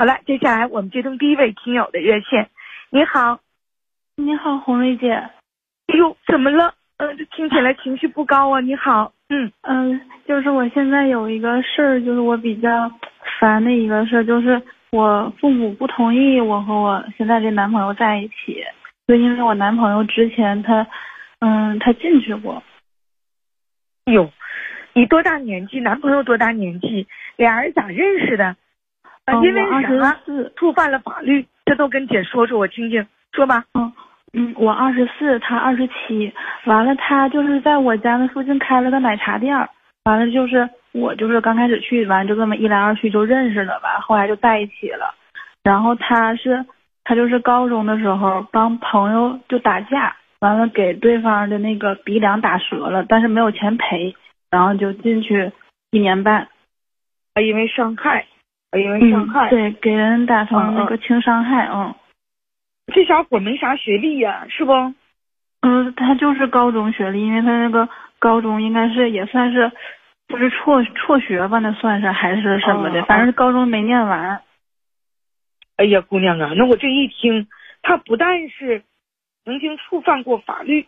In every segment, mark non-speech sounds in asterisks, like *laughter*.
好了，接下来我们接通第一位听友的热线。你好，你好，红瑞姐。哎呦，怎么了？嗯，这听起来情绪不高啊。你好，嗯嗯，就是我现在有一个事儿，就是我比较烦的一个事儿，就是我父母不同意我和我现在这男朋友在一起，就因为我男朋友之前他，嗯，他进去过。哟，你多大年纪？男朋友多大年纪？俩人咋认识的？因为啥？触犯了法律，这都跟姐说说，我听听，说吧。嗯嗯，我二十四，他二十七。完了，他就是在我家那附近开了个奶茶店。完了，就是我就是刚开始去，完就这么一来二去就认识了吧，后来就在一起了。然后他是他就是高中的时候帮朋友就打架，完了给对方的那个鼻梁打折了，但是没有钱赔，然后就进去一年半，因为伤害。因为伤害，对，给人打成那个轻伤害，嗯，这小伙没啥学历呀，是不？嗯，他就是高中学历，因为他那个高中应该是也算是，就是辍辍学吧？那算是还是什么的，反正高中没念完。哎呀，姑娘啊，那我这一听，他不但是曾经触犯过法律，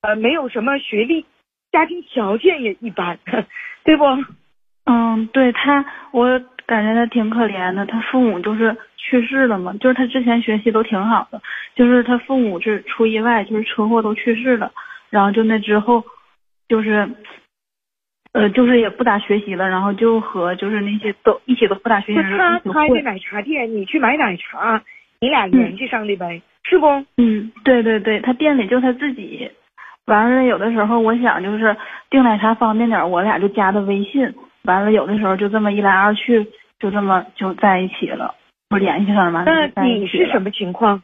呃，没有什么学历，家庭条件也一般，*laughs* 对不？嗯，对他，我。感觉他挺可怜的，他父母就是去世了嘛，就是他之前学习都挺好的，就是他父母是出意外，就是车祸都去世了，然后就那之后，就是，呃，就是也不咋学习了，然后就和就是那些都一起都不咋学习人他开的奶茶店，你去买奶茶，你俩联系上的呗，是不？嗯，对对对，他店里就他自己，完了有的时候我想就是订奶茶方便点，我俩就加的微信。完了，有的时候就这么一来二去，就这么就在一起了，不联系上了。那你是什么情况？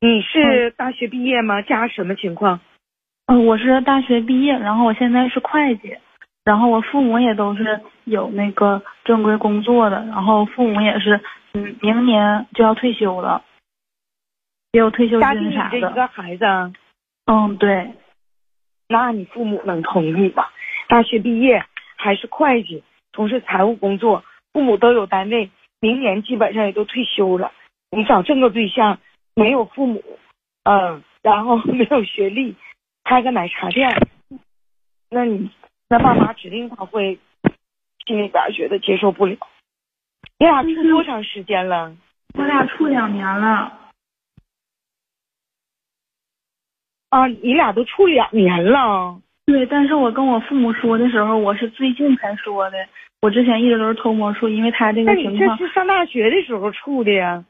你是大学毕业吗？家什么情况？嗯，我是大学毕业，然后我现在是会计，然后我父母也都是有那个正规工作的，然后父母也是，嗯，明年就要退休了，也有退休金啥的。一个孩子。嗯，对。那你父母能同意吗？大学毕业还是会计？从事财务工作，父母都有单位，明年基本上也都退休了。你找这个对象，没有父母，嗯，然后没有学历，开个奶茶店，那你那爸妈指定他会心里边觉得接受不了。你俩处多长时间了？我俩处两年了。啊，你俩都处两年了。对，但是我跟我父母说的时候，我是最近才说的。我之前一直都是偷摸处，因为他这个情况。那你这是上大学的时候处的呀？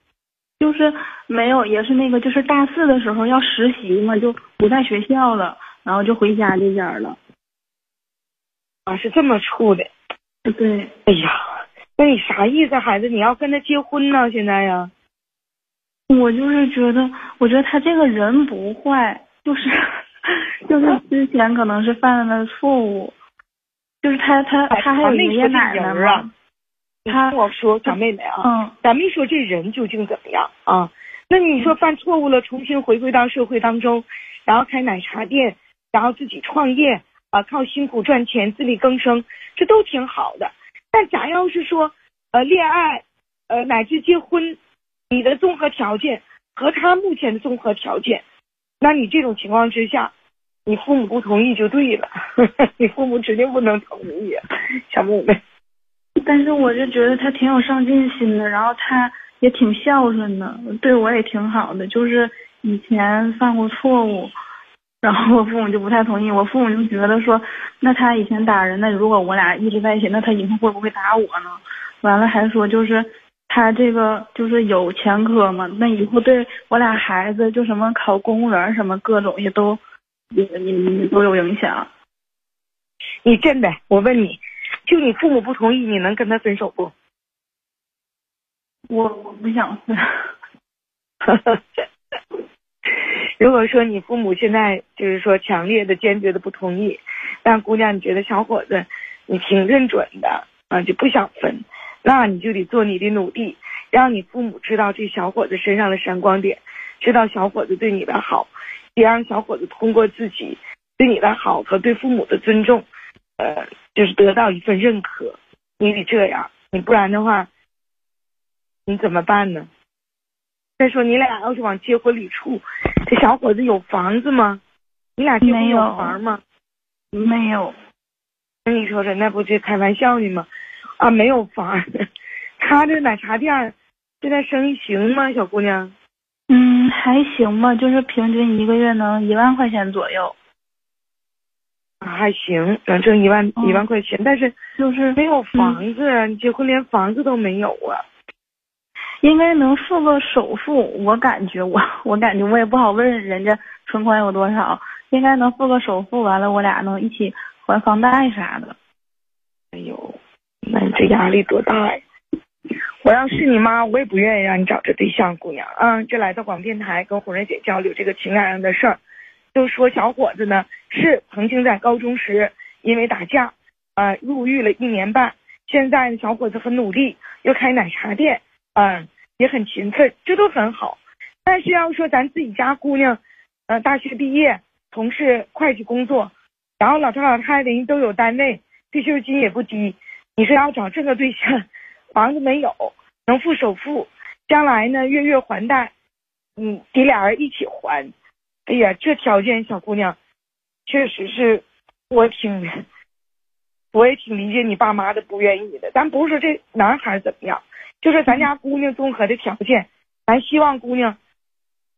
就是没有，也是那个，就是大四的时候要实习嘛，就不在学校了，然后就回家这边了。啊，是这么处的。对。哎呀，那你啥意思，孩子？你要跟他结婚呢？现在呀？我就是觉得，我觉得他这个人不坏，就是。就是之前可能是犯了错误，就是他他他还有爷爷奶奶嘛。他我说小妹妹啊，嗯，咱没说这人究竟怎么样啊？那你说犯错误了，重新回归到社会当中，然后开奶茶店，然后自己创业啊，靠辛苦赚钱，自力更生，这都挺好的。但咱要是说呃恋爱呃乃至结婚，你的综合条件和他目前的综合条件。那你这种情况之下，你父母不同意就对了，*laughs* 你父母指定不能同意，小妹妹。但是我就觉得他挺有上进心的，然后他也挺孝顺的，对我也挺好的。就是以前犯过错误，然后我父母就不太同意，我父母就觉得说，那他以前打人，那如果我俩一直在一起，那他以后会不会打我呢？完了还说就是。他这个就是有前科嘛，那以后对我俩孩子就什么考公务员什么各种也都，你你都有影响。你真的，我问你，就你父母不同意，你能跟他分手不？我我不想分。如果说你父母现在就是说强烈的、坚决的不同意，但姑娘你觉得小伙子你挺认准的啊，就不想分。那你就得做你的努力，让你父母知道这小伙子身上的闪光点，知道小伙子对你的好，也让小伙子通过自己对你的好和对父母的尊重，呃，就是得到一份认可。你得这样，你不然的话，你怎么办呢？再说你俩要是往结婚里处，这小伙子有房子吗？你俩结婚有房吗？没有。那你说说，那不就开玩笑呢吗？啊，没有房。*laughs* 他这奶茶店现在生意行吗，小姑娘？嗯，还行吧，就是平均一个月能一万块钱左右。还行，能挣一万一万块钱，但是就是没有房子，你结婚连房子都没有啊。应该能付个首付，我感觉我我感觉我也不好问人家存款有多少，应该能付个首付，完了我俩能一起还房贷啥的。哎呦，那你这压力多大呀！我要是你妈，我也不愿意让你找这对象，姑娘啊，这来到广电台跟红瑞姐交流这个情感上的事儿，就说小伙子呢是曾经在高中时因为打架啊入狱了一年半，现在呢小伙子很努力，又开奶茶店，嗯。也很勤奋，这都很好。但是要说咱自己家姑娘，呃，大学毕业，从事会计工作，然后老头老太太人都有单位，退休金也不低。你说要找这个对象，房子没有，能付首付，将来呢月月还贷，嗯，得俩人一起还。哎呀，这条件小姑娘，确实是我挺，我也挺理解你爸妈的不愿意的。咱不是说这男孩怎么样。就是咱家姑娘综合的条件，咱希望姑娘，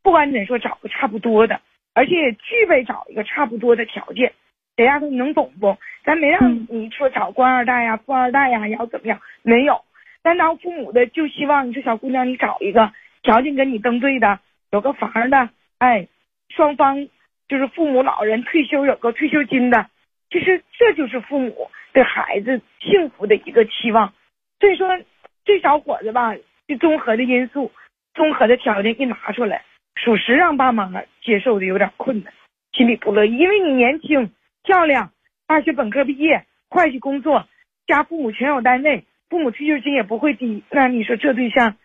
不管怎说找个差不多的，而且也具备找一个差不多的条件。谁丫头你能懂不？咱没让你说找官二代呀、富二代呀，要怎么样？没有。咱当父母的就希望你这小姑娘你找一个条件跟你登对的，有个房的，哎，双方就是父母老人退休有个退休金的，其实这就是父母对孩子幸福的一个期望。所以说。这小伙子吧，这综合的因素、综合的条件一拿出来，属实让爸妈接受的有点困难，心里不乐意。因为你年轻、漂亮，大学本科毕业，会计工作，家父母全有单位，父母退休金也不会低。那你说这对象，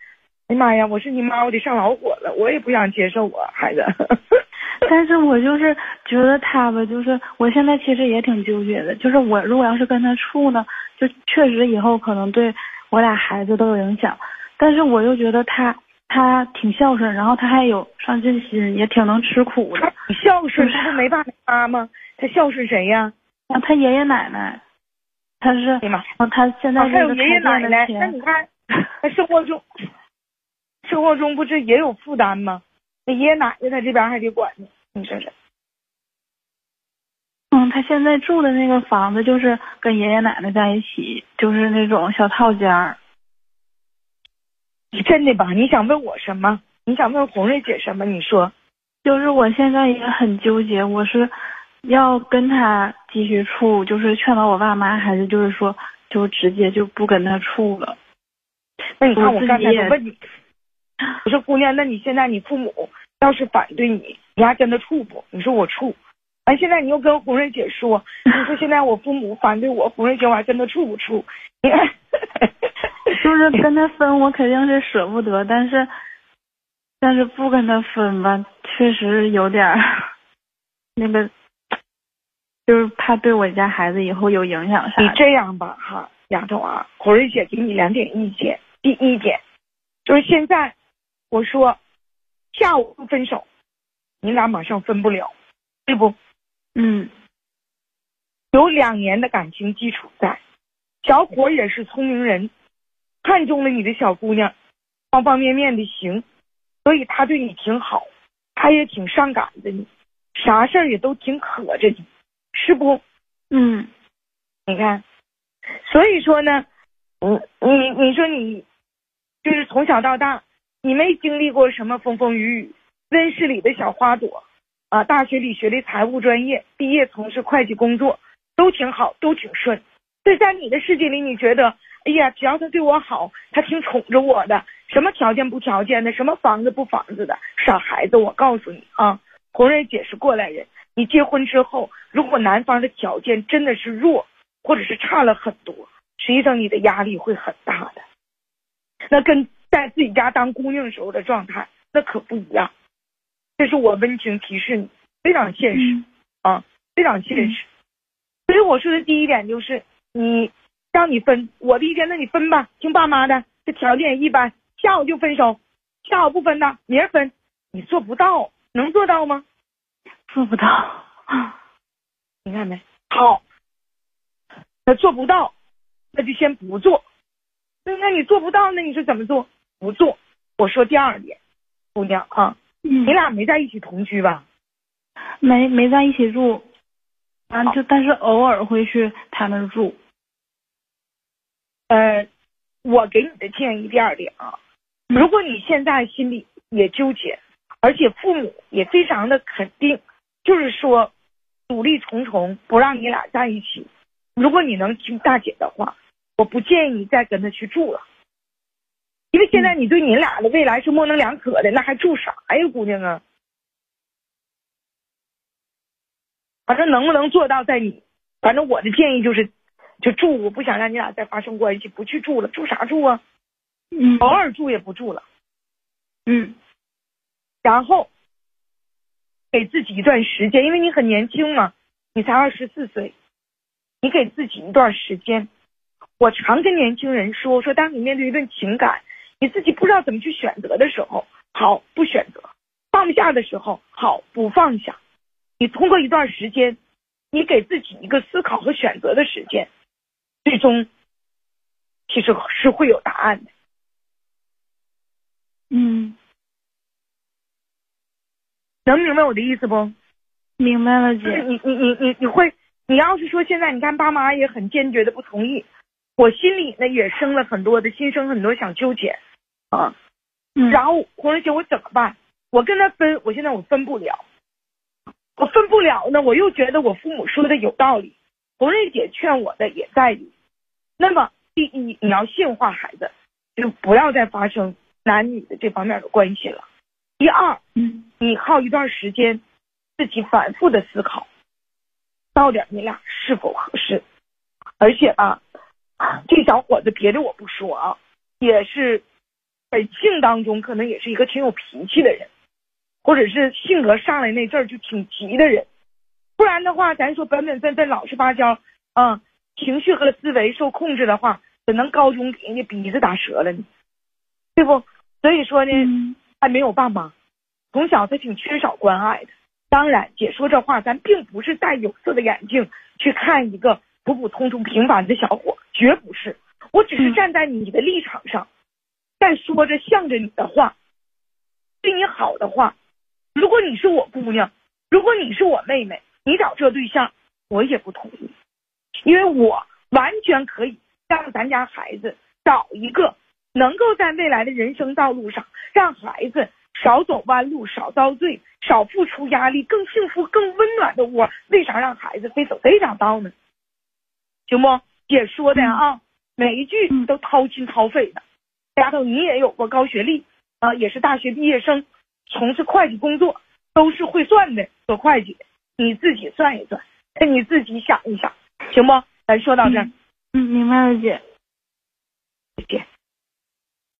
哎呀妈呀，我是你妈，我得上老火了，我也不想接受我孩子。*laughs* 但是我就是觉得他吧，就是我现在其实也挺纠结的，就是我如果要是跟他处呢，就确实以后可能对。我俩孩子都有影响，但是我又觉得他他挺孝顺，然后他还有上进心，也挺能吃苦的。孝顺他不没爸没妈吗？他孝顺谁呀？啊，他爷爷奶奶。他是。哎妈！他现在还有爷爷奶奶，那你看，*laughs* 他生活中生活中不是也有负担吗？那爷爷奶奶在这边还得管呢，你说说。嗯，他现在住的那个房子就是跟爷爷奶奶在一起，就是那种小套间儿。你真的吧？你想问我什么？你想问红瑞姐什么？你说。就是我现在也很纠结，我是要跟他继续处，就是劝导我爸妈，还是就是说就直接就不跟他处了？那你看我刚才问你，我说姑娘，那你现在你父母要是反对你，你还跟他处不？你说我处。完，现在你又跟红瑞姐说，你说现在我父母反对我，红瑞姐我还跟他处不处？*laughs* 就是跟他分，我肯定是舍不得，但是，但是不跟他分吧，确实有点 *laughs* 那个，就是怕对我家孩子以后有影响啥。你这样吧，哈，丫头啊，火瑞姐给你两点意见。第一点，就是现在我说下午不分手，你俩马上分不了，对不？嗯，有两年的感情基础在，小伙也是聪明人，看中了你的小姑娘，方方面面的行，所以他对你挺好，他也挺上赶着你，啥事儿也都挺可着你，是不？嗯，你看，所以说呢，嗯，你你说你就是从小到大，你没经历过什么风风雨雨，温室里的小花朵。啊，大学里学的财务专业，毕业从事会计工作，都挺好，都挺顺。所以在你的世界里，你觉得，哎呀，只要他对我好，他挺宠着我的，什么条件不条件的，什么房子不房子的，傻孩子，我告诉你啊，红瑞姐是过来人。你结婚之后，如果男方的条件真的是弱，或者是差了很多，实际上你的压力会很大的。那跟在自己家当姑娘时候的状态，那可不一样。这是我温情提示你，非常现实啊，非常现实。所以我说的第一点就是，你让你分，我的意见，那你分吧，听爸妈的。这条件一般，下午就分手，下午不分的，明儿分，你做不到，能做到吗？做不到。*laughs* 你看没？好，那做不到，那就先不做。那那你做不到，那你说怎么做？不做。我说第二点，姑娘啊，嗯你俩没在一起同居吧？没没在一起住，啊，就但是偶尔会去他那儿住。呃，我给你的建议第二点啊，嗯如果你现在心里也纠结，而且父母也非常的肯定，就是说阻力重重，不让你俩在一起。如果你能听大姐的话，我不建议你再跟他去住了，因为现在你对你俩的未来是模棱两可的，那还住啥呀，姑娘啊？反正能不能做到在你，反正我的建议就是，就住，我不想让你俩再发生关系，不去住了，住啥住啊？嗯偶尔住也不住了，嗯然后给自己一段时间，因为你很年轻嘛，你才二十四岁，你给自己一段时间。我常跟年轻人说，说当你面对一段情感，你自己不知道怎么去选择的时候，好不选择；放不下的时候，好不放下。你通过一段时间，你给自己一个思考和选择的时间，最终其实是会有答案的。嗯，能明白我的意思不？明白了，姐。你你你你你会，你要是说现在你看爸妈也很坚决的不同意，我心里呢也生了很多的心生很多想纠结啊。嗯然后红瑞姐我怎么办？我跟他分，我现在我分不了，我分不了呢，我又觉得我父母说的有道理，红瑞姐劝我的也在理。那么第一，你要驯化孩子，就不要再发生男女的这方面的关系了。第二，嗯你耗一段时间，自己反复的思考，到底你俩是否合适。而且吧，这小伙子别的我不说啊，也是本性当中可能也是一个挺有脾气的人，或者是性格上来那阵儿就挺急的人。不然的话，咱说本本分分、老实巴交，啊、情绪和思维受控制的话，怎能高中给人家鼻子打折了呢？对不？所以说呢，嗯还没有爸妈，从小他挺缺少关爱的。当然，姐说这话，咱并不是戴有色的眼镜去看一个普普通通平凡的小伙，绝不是。我只是嗯站在你的立场上，在说着向着你的话，对你好的话。如果你是我姑娘，如果你是我妹妹，你找这对象，我也不同意，因为我完全可以让咱家孩子找一个能够在未来的人生道路上，让孩子少走弯路、少遭罪、少付出压力、更幸福、更温暖的窝。为啥让孩子非走这条道呢？行不？姐说的啊，每一句都掏心掏肺的。丫头，你也有过高学历啊，也是大学毕业生，从事会计工作，都是会算的，做会计的。你自己算一算，你自己想一想，行不？咱说到这儿，嗯，明白了，姐。再见。